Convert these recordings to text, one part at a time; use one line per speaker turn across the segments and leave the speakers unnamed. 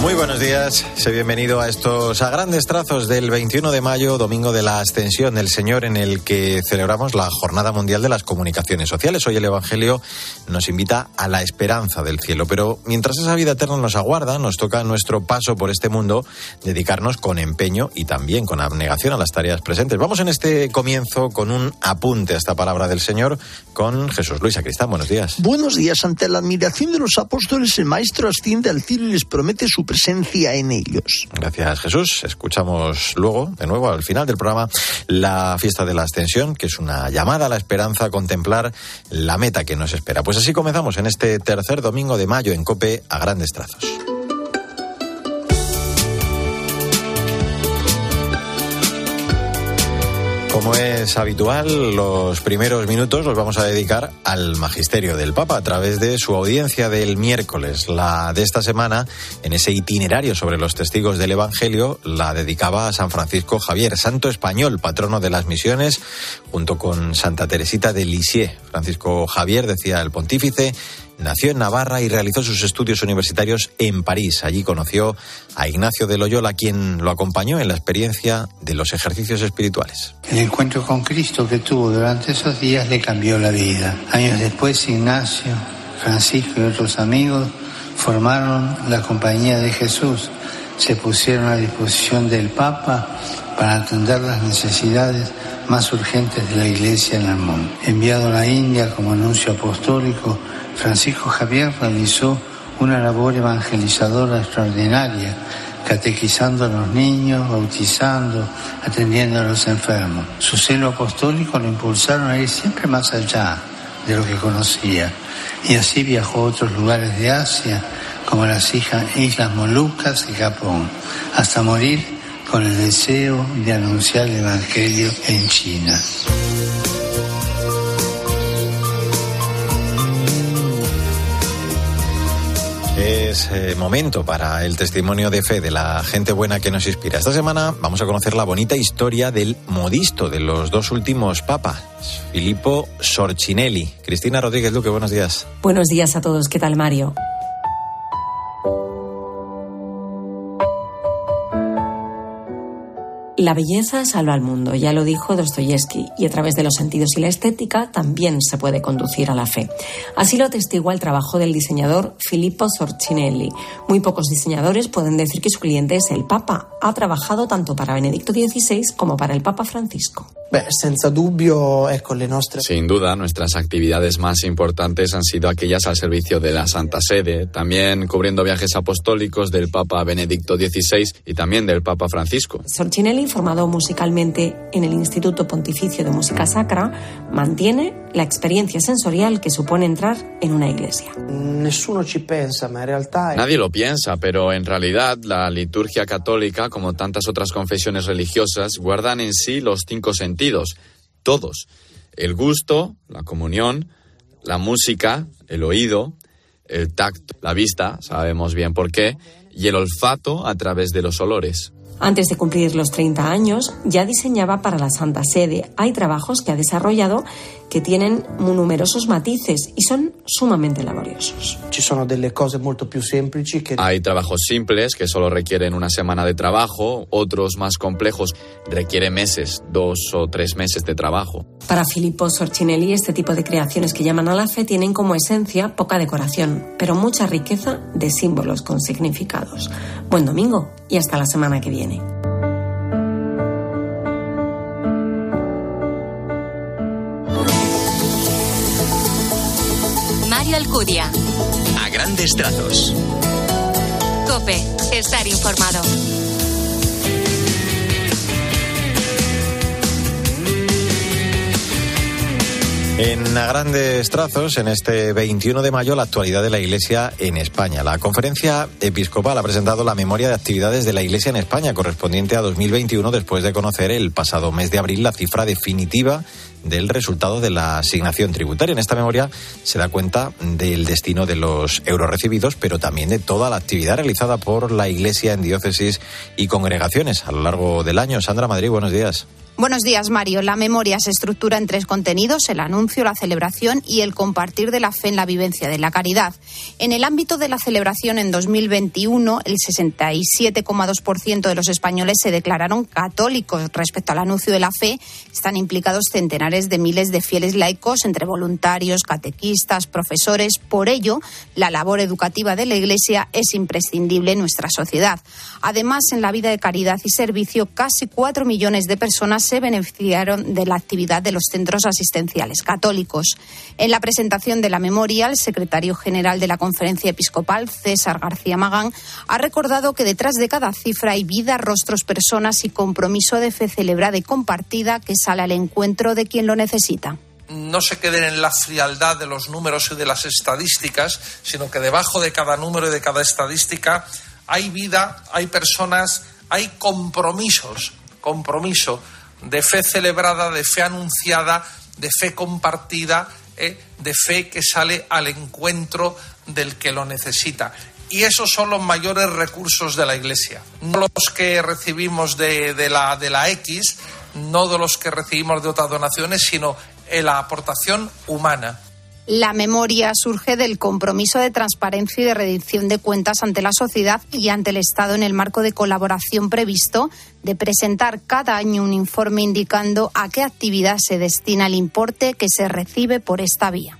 Muy buenos días, sé bienvenido a estos a grandes trazos del 21 de mayo, domingo de la Ascensión del Señor, en el que celebramos la Jornada Mundial de las Comunicaciones Sociales. Hoy el Evangelio nos invita a la esperanza del cielo, pero mientras esa vida eterna nos aguarda, nos toca nuestro paso por este mundo dedicarnos con empeño y también con abnegación a las tareas presentes. Vamos en este comienzo con un apunte a esta palabra del Señor con Jesús Luis Acristán. Buenos días.
Buenos días. Ante la admiración de los apóstoles, el Maestro asciende al cielo y les promete su presencia en ellos.
Gracias, Jesús. Escuchamos luego, de nuevo, al final del programa, la fiesta de la Ascensión, que es una llamada a la esperanza a contemplar la meta que nos espera. Pues así comenzamos en este tercer domingo de mayo en Cope a grandes trazos. Como es habitual, los primeros minutos los vamos a dedicar al magisterio del Papa a través de su audiencia del miércoles. La de esta semana, en ese itinerario sobre los testigos del Evangelio, la dedicaba a San Francisco Javier, santo español, patrono de las misiones, junto con Santa Teresita de Lisieux. Francisco Javier, decía el pontífice, Nació en Navarra y realizó sus estudios universitarios en París. Allí conoció a Ignacio de Loyola, quien lo acompañó en la experiencia de los ejercicios espirituales.
El encuentro con Cristo que tuvo durante esos días le cambió la vida. Años después, Ignacio, Francisco y otros amigos formaron la Compañía de Jesús. Se pusieron a disposición del Papa para atender las necesidades más urgentes de la Iglesia en el mundo. Enviado a la India como anuncio apostólico, Francisco Javier realizó una labor evangelizadora extraordinaria, catequizando a los niños, bautizando, atendiendo a los enfermos. Su celo apostólico lo impulsaron a ir siempre más allá de lo que conocía, y así viajó a otros lugares de Asia, como las Islas Molucas y Japón, hasta morir con el deseo de anunciar el Evangelio en China.
Es eh, momento para el testimonio de fe de la gente buena que nos inspira. Esta semana vamos a conocer la bonita historia del modisto de los dos últimos papas, Filippo Sorcinelli. Cristina Rodríguez Luque, buenos días.
Buenos días a todos. ¿Qué tal, Mario? La belleza salva al mundo, ya lo dijo Dostoyevsky, y a través de los sentidos y la estética también se puede conducir a la fe. Así lo atestigua el trabajo del diseñador Filippo Sorcinelli. Muy pocos diseñadores pueden decir que su cliente es el Papa. Ha trabajado tanto para Benedicto XVI como para el Papa Francisco.
Sin duda, nuestras actividades más importantes han sido aquellas al servicio de la Santa Sede, también cubriendo viajes apostólicos del Papa Benedicto XVI y también del Papa Francisco.
Sorcinelli, formado musicalmente en el Instituto Pontificio de Música Sacra, mantiene la experiencia sensorial que supone entrar en una iglesia.
Nadie lo piensa, pero en realidad la liturgia católica, como tantas otras confesiones religiosas, guardan en sí los cinco sentidos, todos. El gusto, la comunión, la música, el oído, el tacto, la vista, sabemos bien por qué, y el olfato a través de los olores.
Antes de cumplir los 30 años, ya diseñaba para la Santa Sede. Hay trabajos que ha desarrollado que tienen numerosos matices y son sumamente laboriosos.
Hay trabajos simples que solo requieren una semana de trabajo, otros más complejos requieren meses, dos o tres meses de trabajo.
Para Filippo Sorcinelli, este tipo de creaciones que llaman a la fe tienen como esencia poca decoración, pero mucha riqueza de símbolos con significados. Buen domingo y hasta la semana que viene.
Alcudia.
A grandes trazos.
Cope, estar informado.
En a grandes trazos, en este 21 de mayo, la actualidad de la Iglesia en España. La conferencia episcopal ha presentado la memoria de actividades de la Iglesia en España correspondiente a 2021 después de conocer el pasado mes de abril la cifra definitiva del resultado de la asignación tributaria. En esta memoria se da cuenta del destino de los euros recibidos, pero también de toda la actividad realizada por la Iglesia en diócesis y congregaciones a lo largo del año. Sandra Madrid, buenos días.
Buenos días, Mario. La memoria se estructura en tres contenidos, el anuncio, la celebración y el compartir de la fe en la vivencia de la caridad. En el ámbito de la celebración en 2021, el 67,2% de los españoles se declararon católicos. Respecto al anuncio de la fe, están implicados centenares de miles de fieles laicos, entre voluntarios, catequistas, profesores. Por ello, la labor educativa de la Iglesia es imprescindible en nuestra sociedad. Además, en la vida de caridad y servicio, casi cuatro millones de personas se beneficiaron de la actividad de los centros asistenciales católicos. En la presentación de la memoria, el secretario general de la Conferencia Episcopal, César García Magán, ha recordado que detrás de cada cifra hay vida, rostros, personas y compromiso de fe celebrada y compartida que sale al encuentro de quien lo necesita
no se queden en la frialdad de los números y de las estadísticas, sino que debajo de cada número y de cada estadística hay vida, hay personas, hay compromisos, compromiso de fe celebrada, de fe anunciada, de fe compartida, ¿eh? de fe que sale al encuentro del que lo necesita. Y esos son los mayores recursos de la Iglesia, no los que recibimos de, la X, no de los que recibimos de otras donaciones, sino en la aportación humana.
La memoria surge del compromiso de transparencia y de rendición de cuentas ante la sociedad y ante el Estado en el marco de colaboración previsto de presentar cada año un informe indicando a qué actividad se destina el importe que se recibe por esta vía.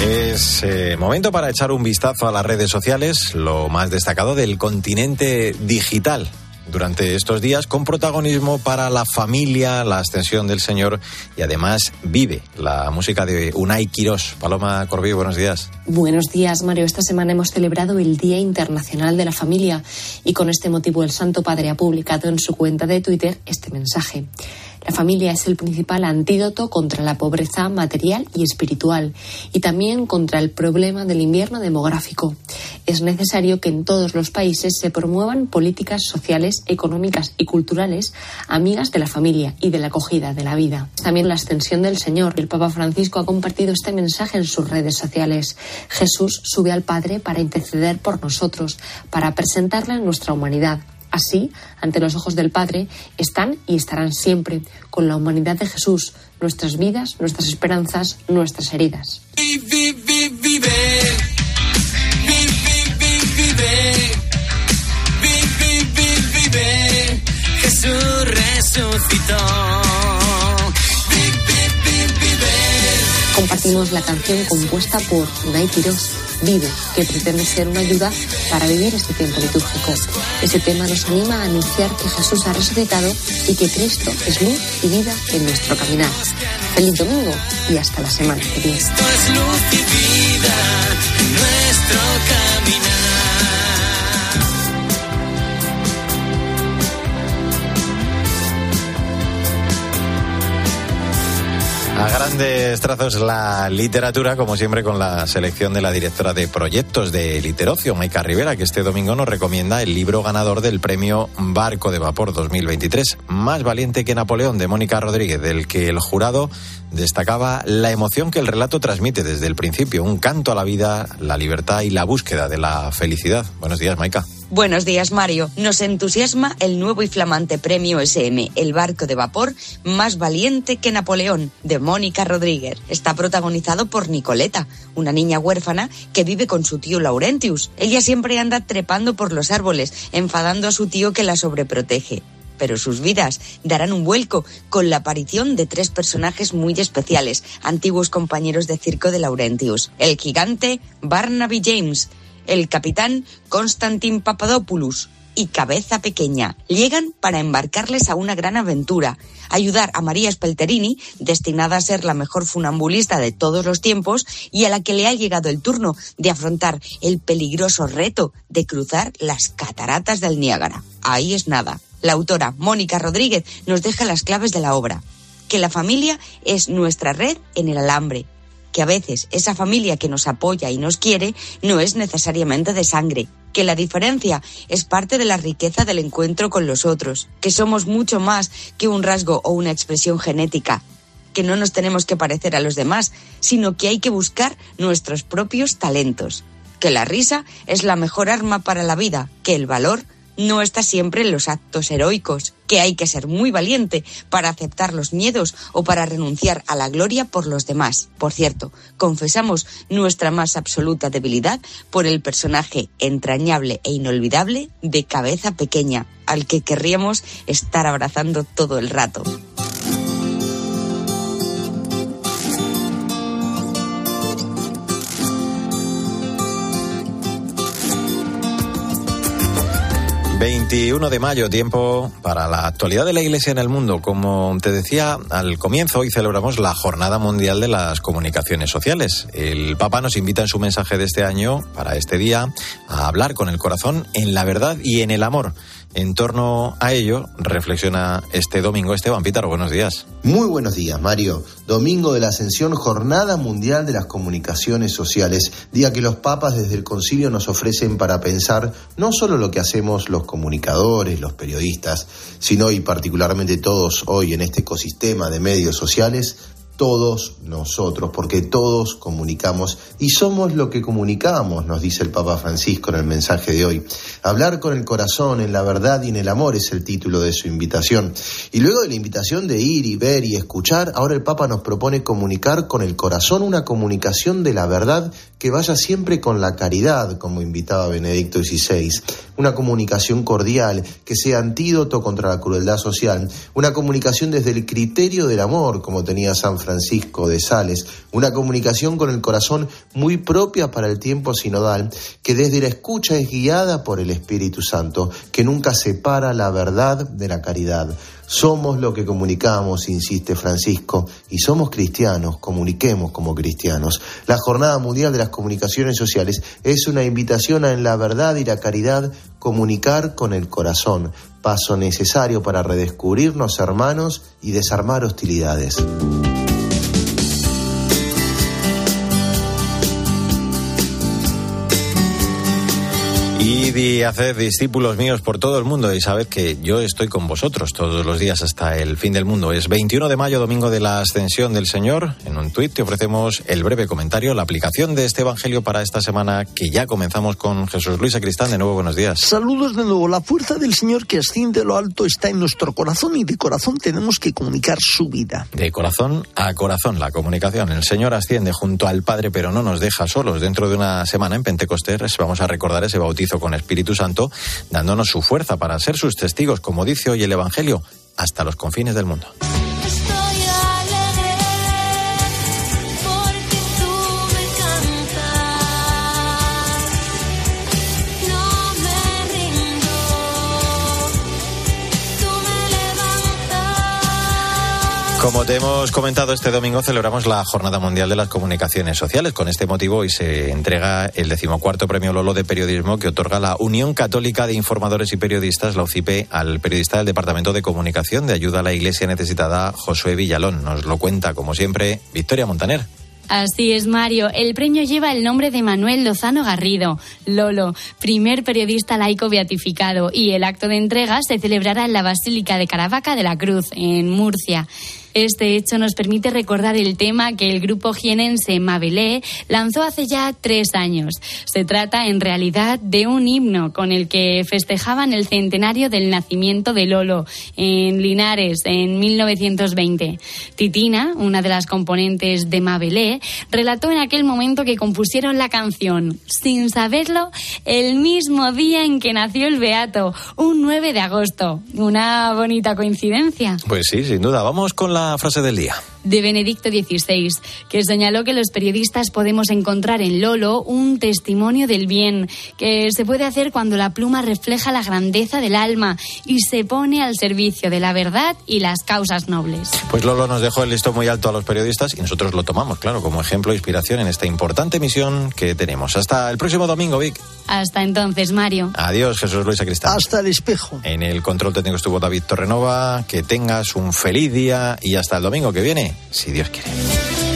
Es eh, momento para echar un vistazo a las redes sociales, lo más destacado del continente digital durante estos días con protagonismo para la familia, la ascensión del Señor y además vive la música de Unai Quirós. Paloma Corbí, buenos días.
Buenos días, Mario. Esta semana hemos celebrado el Día Internacional de la Familia y con este motivo el Santo Padre ha publicado en su cuenta de Twitter este mensaje. La familia es el principal antídoto contra la pobreza material y espiritual y también contra el problema del invierno demográfico. Es necesario que en todos los países se promuevan políticas sociales, económicas y culturales amigas de la familia y de la acogida de la vida. También la extensión del Señor. El Papa Francisco ha compartido este mensaje en sus redes sociales. Jesús sube al Padre para interceder por nosotros, para presentarle nuestra humanidad Así, ante los ojos del Padre, están y estarán siempre con la humanidad de Jesús, nuestras vidas, nuestras esperanzas, nuestras heridas. Jesús resucitó. Compartimos la canción compuesta por Unai Quirós Vive, que pretende ser una ayuda para vivir este tiempo litúrgico. Este tema nos anima a anunciar que Jesús ha resucitado y que Cristo es luz y vida en nuestro caminar. Feliz domingo y hasta la semana que viene. es luz y vida nuestro caminar.
A grandes trazos la literatura, como siempre, con la selección de la directora de proyectos de Literocio, Maika Rivera, que este domingo nos recomienda el libro ganador del premio Barco de Vapor 2023, Más valiente que Napoleón, de Mónica Rodríguez, del que el jurado destacaba la emoción que el relato transmite desde el principio, un canto a la vida, la libertad y la búsqueda de la felicidad. Buenos días, Maika.
Buenos días, Mario. Nos entusiasma el nuevo y flamante premio SM, el barco de vapor más valiente que Napoleón, de Mónica Rodríguez. Está protagonizado por Nicoleta, una niña huérfana que vive con su tío Laurentius. Ella siempre anda trepando por los árboles, enfadando a su tío que la sobreprotege pero sus vidas darán un vuelco con la aparición de tres personajes muy especiales, antiguos compañeros de circo de Laurentius. El gigante Barnaby James, el capitán Constantin Papadopoulos y Cabeza Pequeña. Llegan para embarcarles a una gran aventura, ayudar a María Spelterini, destinada a ser la mejor funambulista de todos los tiempos y a la que le ha llegado el turno de afrontar el peligroso reto de cruzar las cataratas del Niágara. Ahí es nada. La autora Mónica Rodríguez nos deja las claves de la obra. Que la familia es nuestra red en el alambre, que a veces esa familia que nos apoya y nos quiere no es necesariamente de sangre, que la diferencia es parte de la riqueza del encuentro con los otros, que somos mucho más que un rasgo o una expresión genética, que no nos tenemos que parecer a los demás, sino que hay que buscar nuestros propios talentos, que la risa es la mejor arma para la vida, que el valor no está siempre en los actos heroicos, que hay que ser muy valiente para aceptar los miedos o para renunciar a la gloria por los demás. Por cierto, confesamos nuestra más absoluta debilidad por el personaje entrañable e inolvidable de cabeza pequeña, al que querríamos estar abrazando todo el rato.
21 de mayo, tiempo para la actualidad de la Iglesia en el mundo. Como te decía al comienzo, hoy celebramos la Jornada Mundial de las Comunicaciones Sociales. El Papa nos invita en su mensaje de este año, para este día, a hablar con el corazón en la verdad y en el amor. En torno a ello, reflexiona este domingo Esteban Pítaro. Buenos días.
Muy buenos días, Mario. Domingo de la Ascensión, Jornada Mundial de las Comunicaciones Sociales, día que los papas desde el concilio nos ofrecen para pensar no solo lo que hacemos los comunicadores, los periodistas, sino y particularmente todos hoy en este ecosistema de medios sociales, todos nosotros, porque todos comunicamos y somos lo que comunicamos, nos dice el Papa Francisco en el mensaje de hoy. Hablar con el corazón, en la verdad y en el amor es el título de su invitación. Y luego de la invitación de ir y ver y escuchar, ahora el Papa nos propone comunicar con el corazón una comunicación de la verdad que vaya siempre con la caridad, como invitaba Benedicto XVI. Una comunicación cordial, que sea antídoto contra la crueldad social. Una comunicación desde el criterio del amor, como tenía San Francisco Francisco de Sales, una comunicación con el corazón muy propia para el tiempo sinodal, que desde la escucha es guiada por el Espíritu Santo, que nunca separa la verdad de la caridad. Somos lo que comunicamos, insiste Francisco, y somos cristianos, comuniquemos como cristianos. La Jornada Mundial de las Comunicaciones Sociales es una invitación a en la verdad y la caridad comunicar con el corazón, paso necesario para redescubrirnos hermanos y desarmar hostilidades.
Y hacer discípulos míos por todo el mundo y sabed que yo estoy con vosotros todos los días hasta el fin del mundo. Es 21 de mayo, domingo de la ascensión del Señor. En un tuit te ofrecemos el breve comentario, la aplicación de este Evangelio para esta semana que ya comenzamos con Jesús Luis Acristán. De nuevo, buenos días.
Saludos de nuevo. La fuerza del Señor que asciende a lo alto está en nuestro corazón y de corazón tenemos que comunicar su vida.
De corazón a corazón, la comunicación. El Señor asciende junto al Padre, pero no nos deja solos. Dentro de una semana en Pentecostés vamos a recordar ese bautizo con Espíritu Santo, dándonos su fuerza para ser sus testigos, como dice hoy el Evangelio, hasta los confines del mundo. Como te hemos comentado, este domingo celebramos la Jornada Mundial de las Comunicaciones Sociales. Con este motivo hoy se entrega el decimocuarto premio Lolo de Periodismo que otorga la Unión Católica de Informadores y Periodistas, la UCIPE, al periodista del Departamento de Comunicación de Ayuda a la Iglesia Necesitada, Josué Villalón. Nos lo cuenta, como siempre, Victoria Montaner.
Así es, Mario. El premio lleva el nombre de Manuel Lozano Garrido, Lolo, primer periodista laico beatificado, y el acto de entrega se celebrará en la Basílica de Caravaca de la Cruz, en Murcia. Este hecho nos permite recordar el tema que el grupo jienense Mabelé lanzó hace ya tres años. Se trata, en realidad, de un himno con el que festejaban el centenario del nacimiento de Lolo en Linares en 1920. Titina, una de las componentes de Mabelé, relató en aquel momento que compusieron la canción, sin saberlo, el mismo día en que nació el Beato, un 9 de agosto. Una bonita coincidencia.
Pues sí, sin duda. Vamos con la frase del día
de Benedicto XVI, que señaló que los periodistas podemos encontrar en Lolo un testimonio del bien, que se puede hacer cuando la pluma refleja la grandeza del alma y se pone al servicio de la verdad y las causas nobles.
Pues Lolo nos dejó el listo muy alto a los periodistas y nosotros lo tomamos, claro, como ejemplo e inspiración en esta importante misión que tenemos. Hasta el próximo domingo, Vic.
Hasta entonces, Mario.
Adiós, Jesús Luis Acristán.
Hasta el espejo.
En el control técnico estuvo David Torrenova. Que tengas un feliz día y hasta el domingo que si Dios quiere.